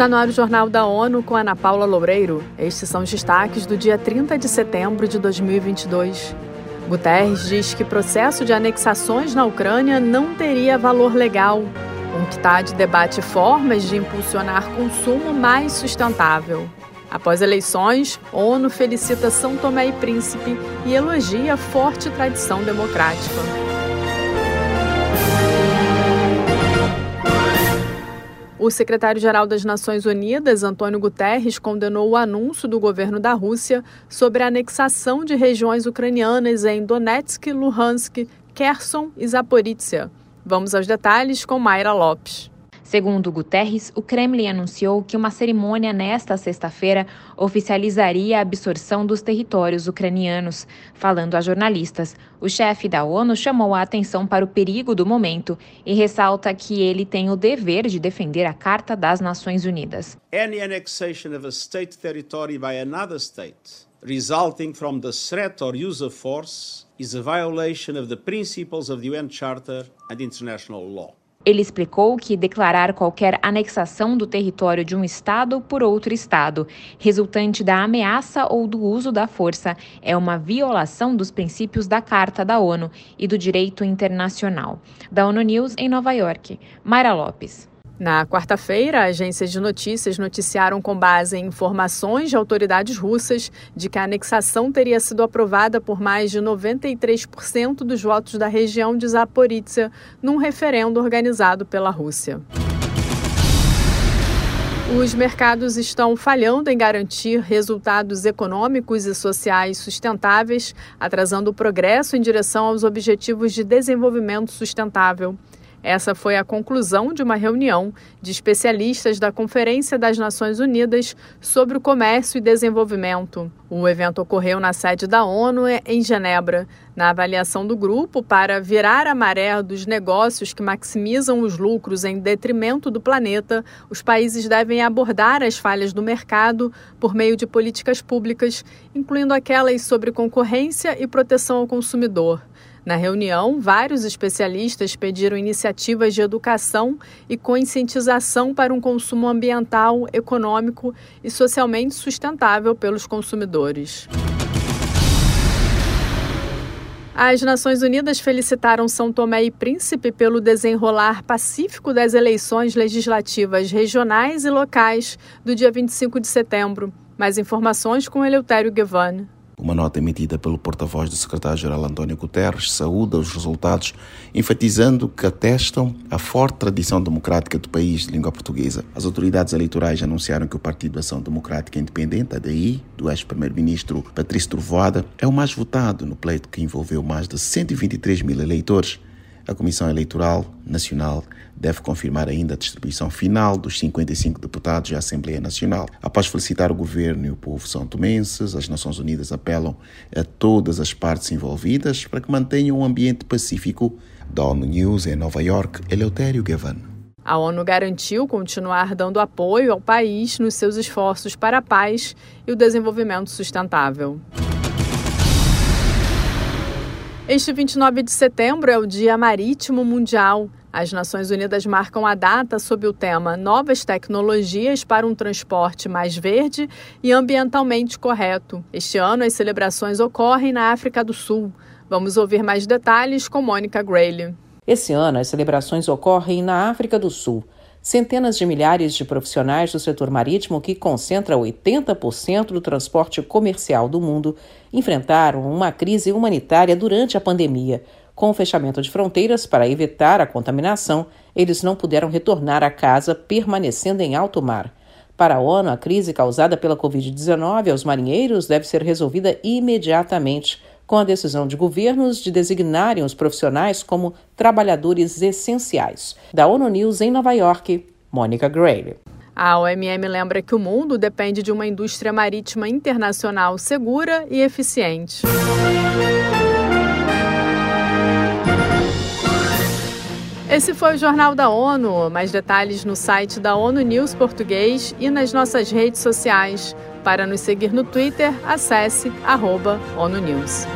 Está no ar o Jornal da ONU com Ana Paula Loureiro. Estes são os destaques do dia 30 de setembro de 2022. Guterres diz que processo de anexações na Ucrânia não teria valor legal. UNCTAD debate formas de impulsionar consumo mais sustentável. Após eleições, ONU felicita São Tomé e Príncipe e elogia a forte tradição democrática. O secretário-geral das Nações Unidas, Antônio Guterres, condenou o anúncio do governo da Rússia sobre a anexação de regiões ucranianas em Donetsk, Luhansk, Kherson e Zaporizhia. Vamos aos detalhes com Mayra Lopes. Segundo Guterres, o Kremlin anunciou que uma cerimônia nesta sexta-feira oficializaria a absorção dos territórios ucranianos. Falando a jornalistas, o chefe da ONU chamou a atenção para o perigo do momento e ressalta que ele tem o dever de defender a Carta das Nações Unidas. Any annexation of a state territory by another state resulting from the threat or use of force is a violation of the principles of the UN Charter and international law. Ele explicou que declarar qualquer anexação do território de um Estado por outro Estado, resultante da ameaça ou do uso da força, é uma violação dos princípios da Carta da ONU e do direito internacional. Da ONU News em Nova York, Mayra Lopes. Na quarta-feira, agências de notícias noticiaram com base em informações de autoridades russas de que a anexação teria sido aprovada por mais de 93% dos votos da região de Zaporizhia num referendo organizado pela Rússia. Os mercados estão falhando em garantir resultados econômicos e sociais sustentáveis, atrasando o progresso em direção aos objetivos de desenvolvimento sustentável. Essa foi a conclusão de uma reunião de especialistas da Conferência das Nações Unidas sobre o Comércio e Desenvolvimento. O evento ocorreu na sede da ONU em Genebra. Na avaliação do grupo, para virar a maré dos negócios que maximizam os lucros em detrimento do planeta, os países devem abordar as falhas do mercado por meio de políticas públicas, incluindo aquelas sobre concorrência e proteção ao consumidor. Na reunião, vários especialistas pediram iniciativas de educação e conscientização para um consumo ambiental, econômico e socialmente sustentável pelos consumidores. As Nações Unidas felicitaram São Tomé e Príncipe pelo desenrolar pacífico das eleições legislativas regionais e locais do dia 25 de setembro. Mais informações com Eleutério Guevane. Uma nota emitida pelo porta-voz do secretário-geral António Guterres saúda os resultados, enfatizando que atestam a forte tradição democrática do país de língua portuguesa. As autoridades eleitorais anunciaram que o Partido Ação Democrática Independente, ADI, do ex-primeiro-ministro Patrício Trovoada, é o mais votado no pleito que envolveu mais de 123 mil eleitores. A Comissão Eleitoral Nacional deve confirmar ainda a distribuição final dos 55 deputados à Assembleia Nacional. Após felicitar o governo e o povo são tomenses, as Nações Unidas apelam a todas as partes envolvidas para que mantenham um ambiente pacífico. Da ONU News em Nova York, Eleutério Gavan. A ONU garantiu continuar dando apoio ao país nos seus esforços para a paz e o desenvolvimento sustentável. Este 29 de setembro é o Dia Marítimo Mundial. As Nações Unidas marcam a data sob o tema Novas Tecnologias para um Transporte Mais Verde e Ambientalmente Correto. Este ano, as celebrações ocorrem na África do Sul. Vamos ouvir mais detalhes com Mônica Grayley. Esse ano, as celebrações ocorrem na África do Sul. Centenas de milhares de profissionais do setor marítimo, que concentra 80% do transporte comercial do mundo, enfrentaram uma crise humanitária durante a pandemia. Com o fechamento de fronteiras para evitar a contaminação, eles não puderam retornar à casa, permanecendo em alto mar. Para a ONU, a crise causada pela Covid-19 aos marinheiros deve ser resolvida imediatamente, com a decisão de governos de designarem os profissionais como trabalhadores essenciais. Da ONU News em Nova York, Mônica Gray. A OMM lembra que o mundo depende de uma indústria marítima internacional segura e eficiente. Esse foi o Jornal da ONU. Mais detalhes no site da ONU News Português e nas nossas redes sociais. Para nos seguir no Twitter, acesse arroba ONU News.